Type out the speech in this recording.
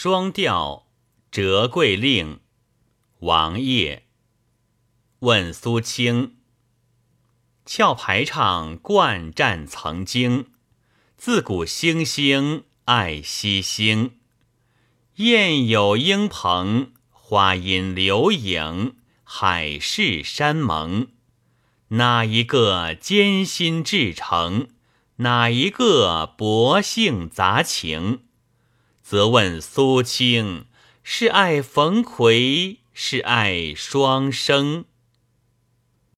双调折桂令，王爷问苏清。翘排场惯战曾经，自古星星爱惜星。雁有鹰鹏，花因流影，海誓山盟。哪一个艰辛至诚？哪一个薄幸杂情？则问苏青，是爱冯魁，是爱双生？